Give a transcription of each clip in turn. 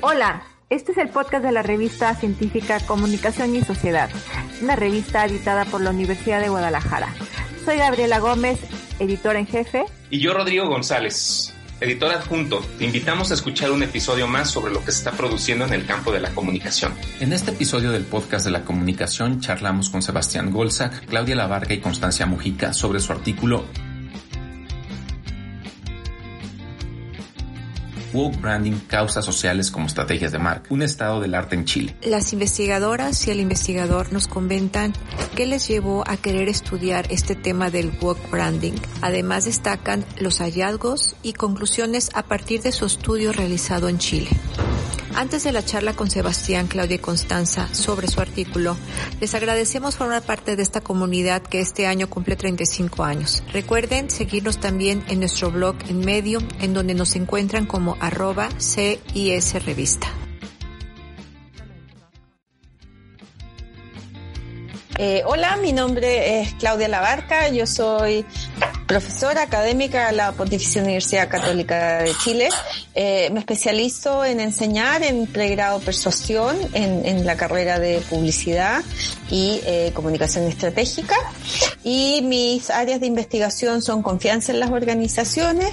Hola, este es el podcast de la revista científica Comunicación y Sociedad, una revista editada por la Universidad de Guadalajara. Soy Gabriela Gómez, editora en jefe. Y yo, Rodrigo González, editor adjunto. Te invitamos a escuchar un episodio más sobre lo que se está produciendo en el campo de la comunicación. En este episodio del podcast de la comunicación charlamos con Sebastián Golzac, Claudia Lavarga y Constancia Mujica sobre su artículo Woke Branding, causas sociales como estrategias de marca, un estado del arte en Chile. Las investigadoras y el investigador nos comentan qué les llevó a querer estudiar este tema del Woke Branding. Además destacan los hallazgos y conclusiones a partir de su estudio realizado en Chile. Antes de la charla con Sebastián, Claudia y Constanza sobre su artículo, les agradecemos formar parte de esta comunidad que este año cumple 35 años. Recuerden seguirnos también en nuestro blog en Medium, en donde nos encuentran como arroba CIS Revista. Eh, hola, mi nombre es Claudia Labarca, yo soy profesora académica de la Pontificia Universidad Católica de Chile. Eh, me especializo en enseñar en pregrado persuasión en, la carrera de publicidad y eh, comunicación estratégica. Y mis áreas de investigación son confianza en las organizaciones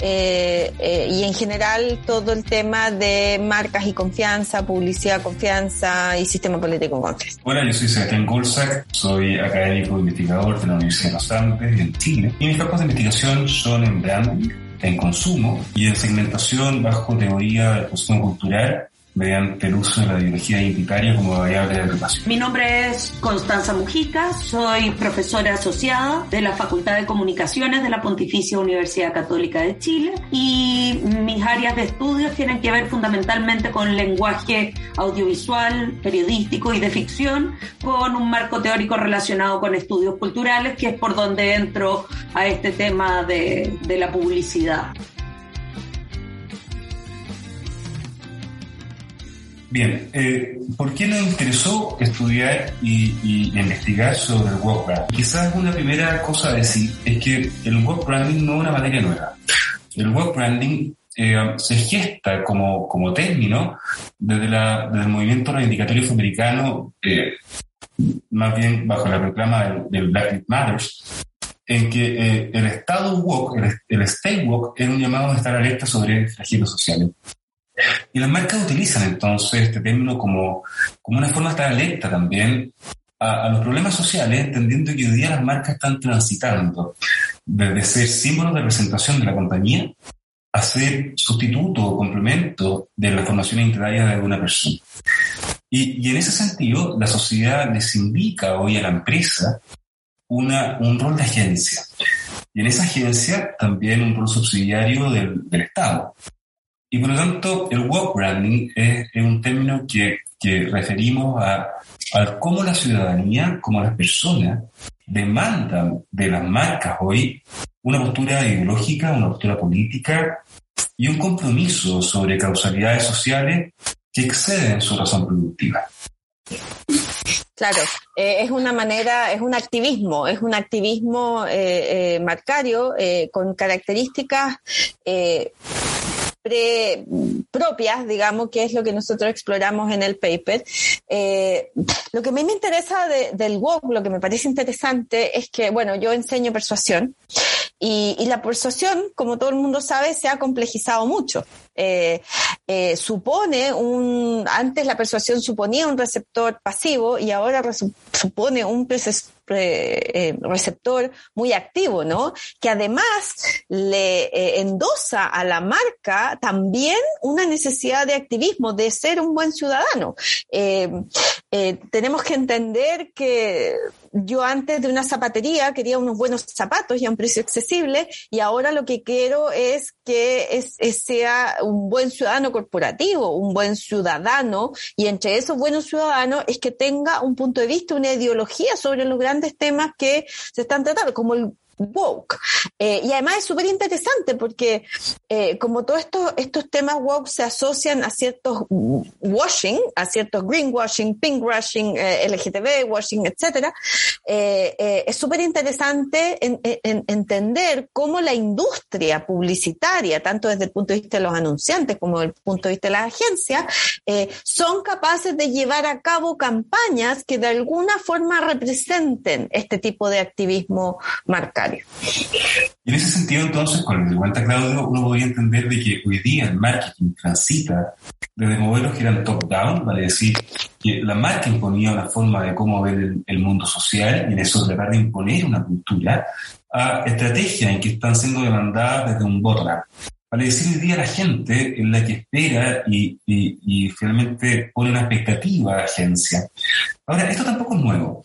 eh, y en general todo el tema de marcas y confianza, publicidad, confianza y sistema político confianza. Hola, yo soy Sebastián Golzac, soy académico investigador de la Universidad de los Andes en Chile. Mis campos de investigación son en branding, en consumo y en segmentación bajo teoría del consumo cultural mediante el uso de la ideología identitaria como variable de agrupación. Mi nombre es Constanza Mujica, soy profesora asociada de la Facultad de Comunicaciones de la Pontificia Universidad Católica de Chile y mis áreas de estudios tienen que ver fundamentalmente con lenguaje audiovisual, periodístico y de ficción, con un marco teórico relacionado con estudios culturales, que es por donde entro a este tema de, de la publicidad. Bien, eh, ¿por qué nos interesó estudiar y, y investigar sobre el work branding? Quizás una primera cosa a decir es que el work branding no es una materia nueva. El work branding eh, se gesta como, como término desde, la, desde el movimiento reivindicatorio afroamericano, eh, más bien bajo la reclama del, del Black Lives Matters, en que eh, el Estado woke, el, el state woke, es un llamado a estar alerta sobre flagelos sociales. Y las marcas utilizan entonces este término como, como una forma de estar alerta también a, a, los problemas sociales, entendiendo que hoy día las marcas están transitando desde ser símbolos de representación de la compañía a ser sustituto o complemento de la formación identitaria de una persona. Y, y en ese sentido, la sociedad les indica hoy a la empresa una, un rol de agencia. Y en esa agencia también un rol subsidiario del, Estado. Y por lo tanto, el work branding es, es un término que, que referimos a, a, cómo la ciudadanía, cómo las personas demandan de las marcas hoy una postura ideológica, una postura política y un compromiso sobre causalidades sociales que exceden su razón productiva. Claro, eh, es una manera, es un activismo, es un activismo eh, eh, marcario con características propias, digamos, que es lo que nosotros exploramos en el paper. Eh, lo que a mí me interesa de, del WOC, lo que me parece interesante es que, bueno, yo enseño persuasión y, la persuasión, como todo el mundo sabe, se ha complejizado mucho. Eh, eh, supone un, antes la persuasión suponía un receptor pasivo y ahora supone un receptor muy activo, ¿no? Que además le eh, endosa a la marca también una necesidad de activismo, de ser un buen ciudadano. Eh, tenemos que entender que yo antes de una zapatería quería unos buenos zapatos y a un precio accesible y ahora lo que quiero es que es, es sea un buen ciudadano corporativo, un buen ciudadano y entre esos buenos ciudadanos es que tenga un punto de vista, una ideología sobre los grandes temas que se están tratando, como el woke. Eh, y además es súper interesante porque eh, como todos estos, estos temas woke se asocian a ciertos washing, a ciertos greenwashing, pinkwashing, eh, LGTB washing, etcétera, es súper interesante entender cómo la industria publicitaria, tanto desde el punto de vista de los anunciantes como desde el punto de vista de las agencias, son capaces de llevar a cabo campañas que de alguna forma representen este tipo de activismo marcario. En ese sentido, entonces, con que cuenta Claudio, uno podría entender de que hoy día el marketing transita desde modelos que eran top-down, vale decir, que la marca imponía una forma de cómo ver el, mundo social y en eso tratar de imponer una cultura, a estrategias en que están siendo demandadas desde un bottom-up. Vale decir, hoy día la gente es la que espera y, y, y finalmente pone una expectativa a la agencia. Ahora, esto tampoco es nuevo.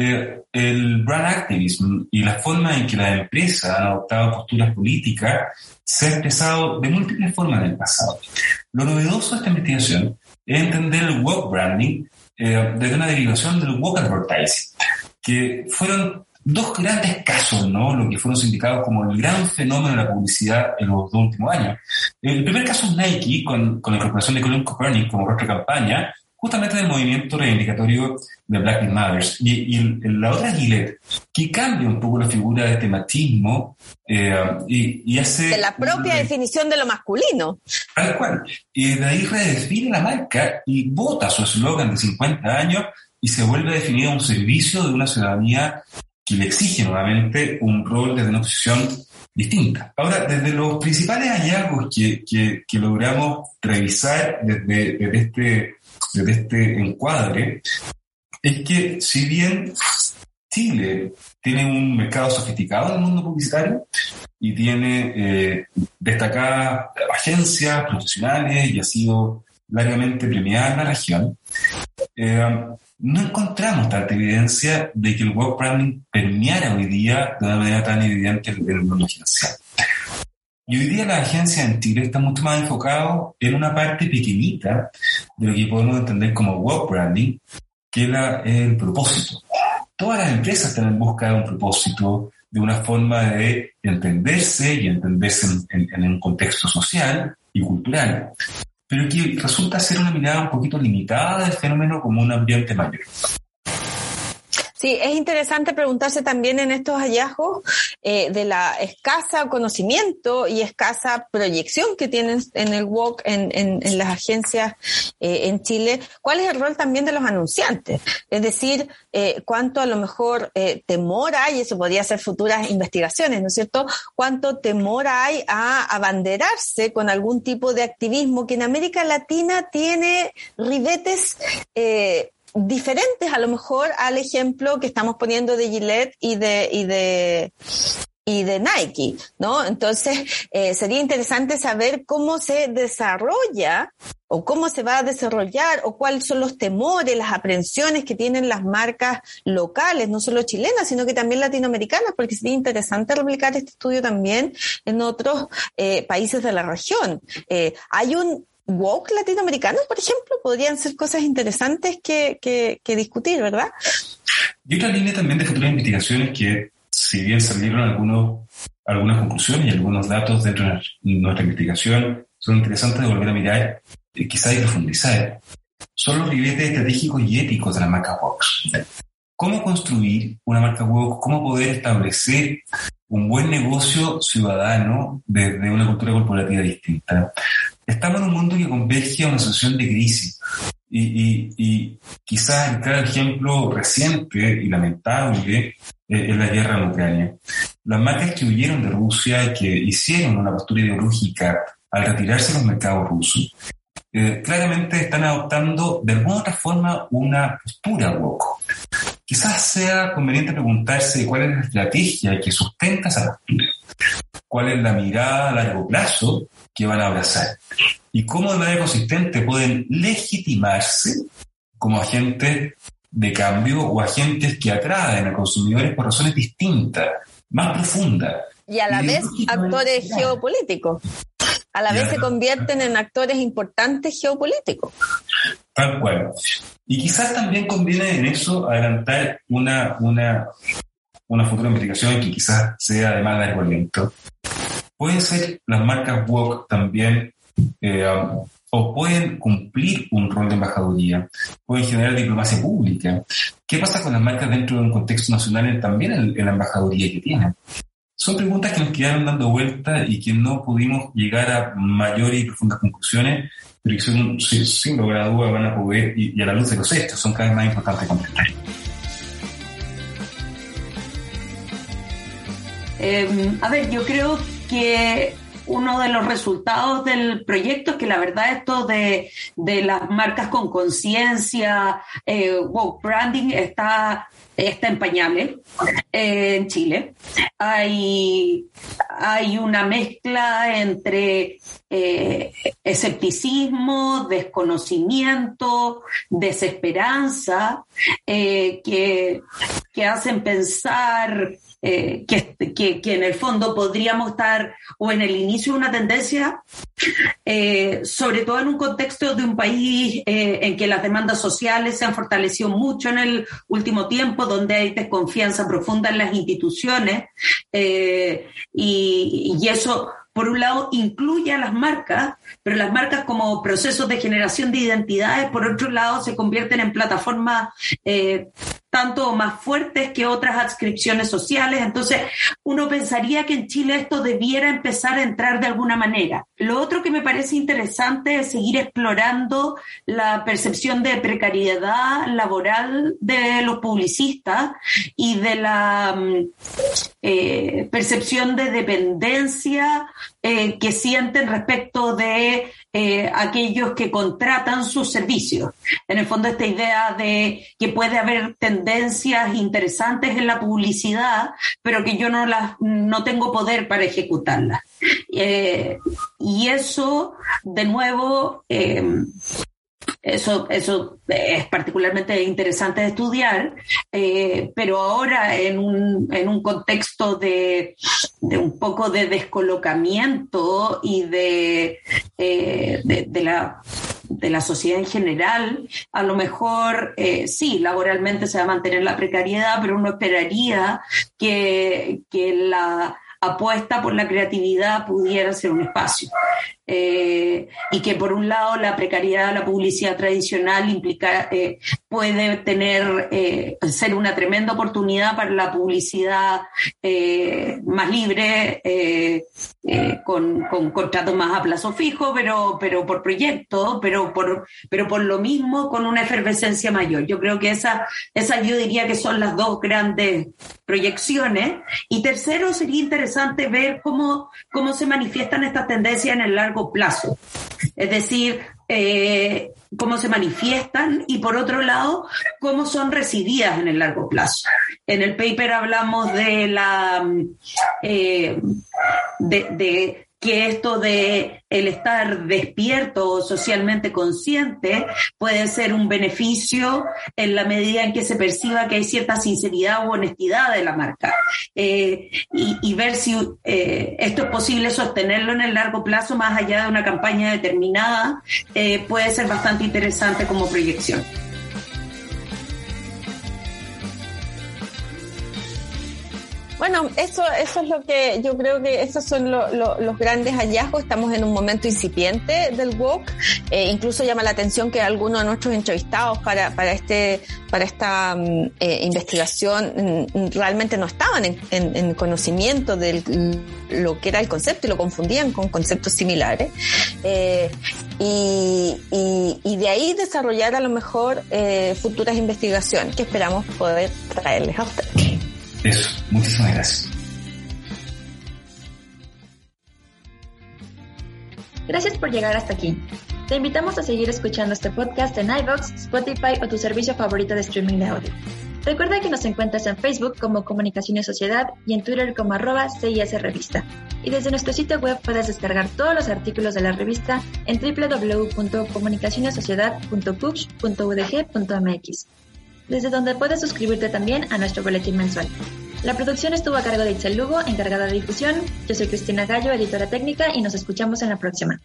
Eh, el brand activism y la forma en que las empresas han adoptado posturas políticas se ha expresado de múltiples formas en el pasado. Lo novedoso de esta investigación es entender el woke branding eh, desde una derivación del woke advertising, que fueron dos grandes casos, ¿no? Lo que fueron sindicados como el gran fenómeno de la publicidad en los dos últimos años. El primer caso es Nike, con, con la incorporación de Colin Kaepernick como rostro de campaña, justamente del movimiento reivindicatorio de Black Lives Matter. Y, la otra es Gillette, que cambia un poco la figura de este machismo eh, y, hace... De la propia definición de lo masculino. Tal cual. Y de ahí redefine la marca y vota su eslogan de 50 años y se vuelve a definir un servicio de una ciudadanía que le exige nuevamente un rol desde una posición distinta. Ahora, desde los principales hallazgos que, que, logramos revisar desde, desde este de este encuadre es que si bien Chile tiene un mercado sofisticado en el mundo publicitario y tiene eh, destacadas agencias profesionales y ha sido largamente premiada en la región, eh, no encontramos tanta evidencia de que el web branding permeara hoy día de una manera tan evidente en el mundo financiero. Y hoy día la agencia en Chile está mucho más enfocado en una parte pequeñita de lo que podemos entender como web branding, que es el propósito. Todas las empresas están en busca de un propósito, de una forma de entenderse y entenderse en, en un contexto social y cultural, pero que resulta ser una mirada un poquito limitada del fenómeno como un ambiente mayor. Sí, es interesante preguntarse también en estos hallazgos eh, de la escasa conocimiento y escasa proyección que tienen en el WOC, en, en, las agencias eh, en Chile, cuál es el rol también de los anunciantes. Es decir, eh, cuánto a lo mejor temor hay, eso podría ser futuras investigaciones, ¿no es cierto? Cuánto temor hay a abanderarse con algún tipo de activismo que en América Latina tiene ribetes diferentes a lo mejor al ejemplo que estamos poniendo de Gillette y de, y de, y de Nike, ¿no? Entonces, eh, sería interesante saber cómo se desarrolla o cómo se va a desarrollar o cuáles son los temores, las aprensiones que tienen las marcas locales, no solo chilenas, sino que también latinoamericanas, porque sería interesante replicar este estudio también en otros eh, países de la región. Eh, hay un woke latinoamericanos, por ejemplo, podrían ser cosas interesantes que, que, discutir, ¿verdad? Y otra línea también de futuras investigaciones que, si bien salieron algunos, algunas conclusiones y algunos datos dentro de nuestra investigación, son interesantes de volver a mirar, eh, quizás y profundizar, son los ribetes estratégicos y éticos de la marca woke. ¿Cómo construir una marca woke? ¿Cómo poder establecer un buen negocio ciudadano desde una cultura corporativa distinta? Estamos en un mundo que converge a una situación de crisis. Y, y, quizás el claro ejemplo reciente y lamentable es la guerra en Ucrania. Las marcas que huyeron de Rusia, que hicieron una postura ideológica al retirarse de los mercados rusos, eh, claramente están adoptando de alguna otra forma una postura woke. Quizás sea conveniente preguntarse cuál es la estrategia que sustenta esa postura, cuál es la mirada a largo plazo que van a abrazar y cómo de manera consistente pueden legitimarse como agentes de cambio o agentes que atraen a consumidores por razones distintas, más profundas. Y a la vez actores geopolíticos. A la vez se convierten en actores importantes geopolíticos. Tal cual. Y quizás también conviene en eso adelantar una, una una futura investigación que quizás sea de más largo aliento. Pueden ser las marcas WOC también, eh, o pueden cumplir un rol de embajaduría, pueden generar diplomacia pública. ¿Qué pasa con las marcas dentro de un contexto nacional también en, la embajaduría que tienen? Son preguntas que nos quedaron dando vuelta y que no pudimos llegar a mayores y profundas conclusiones, pero que son, sin, lugar a duda van a poder, y, a la luz de los hechos, son cada vez más importantes contestar. Eh, a ver, yo creo que uno de los resultados del proyecto es que la verdad esto de, de las marcas con conciencia, eh, branding está está empañable eh, en Chile. Hay, hay una mezcla entre eh, escepticismo, desconocimiento, desesperanza, eh, que, que hacen pensar eh, que, que, que, en el fondo podríamos estar o en el inicio de una tendencia, eh, sobre todo en un contexto de un país eh, en que las demandas sociales se han fortalecido mucho en el último tiempo, donde hay desconfianza profunda en las instituciones y, y eso por un lado, incluye a las marcas, pero las marcas como procesos de generación de identidades, por otro lado, se convierten en plataformas eh, tanto más fuertes que otras adscripciones sociales. Entonces, uno pensaría que en Chile esto debiera empezar a entrar de alguna manera. Lo otro que me parece interesante es seguir explorando la percepción de precariedad laboral de los publicistas y de la mm, eh, percepción de dependencia eh, que sienten respecto de eh, aquellos que contratan sus servicios. En el fondo, esta idea de que puede haber tendencias interesantes en la publicidad, pero que yo no las no tengo poder para ejecutarlas. Eh, y eso, de nuevo, eso, eso es particularmente interesante de estudiar, eh, pero ahora en un, en un contexto de, de, un poco de descolocamiento y de, eh, de, la, de la sociedad en general, a lo mejor eh, sí, laboralmente se va a mantener la precariedad, pero uno esperaría que, que la apuesta por la creatividad pudiera ser un espacio. Eh, y que por un lado la precariedad de la publicidad tradicional implica, eh, puede tener, eh, ser una tremenda oportunidad para la publicidad más libre, con, con, contratos más a plazo fijo, pero, pero por proyecto, pero por, pero por lo mismo con una efervescencia mayor. Yo creo que esa, esa yo diría que son las dos grandes proyecciones. Y tercero, sería interesante ver cómo, cómo se manifiestan estas tendencias en el largo plazo. Es decir, eh, cómo se manifiestan y por otro lado, cómo son recibidas en el largo plazo. En el paper hablamos de la eh, de, que esto de el estar despierto socialmente consciente puede ser un beneficio en la medida en que se perciba que hay cierta sinceridad o honestidad de la marca eh, y, ver si eh, esto es posible sostenerlo en el largo plazo más allá de una campaña determinada eh, puede ser bastante interesante como proyección. Bueno, eso, eso es lo que yo creo que esos son los grandes hallazgos. Estamos en un momento incipiente del WOC. Eh, incluso llama la atención que algunos de nuestros entrevistados para, para, este, para esta mm, eh, investigación mm, realmente no estaban en, en, conocimiento de lo que era el concepto y lo confundían con conceptos similares. Eh, y, y, y, de ahí desarrollar a lo mejor eh, futuras investigaciones que esperamos poder traerles a ustedes. Eso, muchísimas gracias. Gracias por llegar hasta aquí. Te invitamos a seguir escuchando este podcast en iVoox, Spotify o tu servicio favorito de streaming de audio. Recuerda que nos encuentras en Facebook como Comunicación y Sociedad y en Twitter como arroba CIS Revista. Y desde nuestro sitio web puedes descargar todos los artículos de la revista en www.comunicacionesociedad.cux.udg.mx desde donde puedes suscribirte también a nuestro boletín mensual. La producción estuvo a cargo de Itzel Lugo, encargada de difusión. Yo soy Cristina Gallo, editora técnica, y nos escuchamos en la próxima.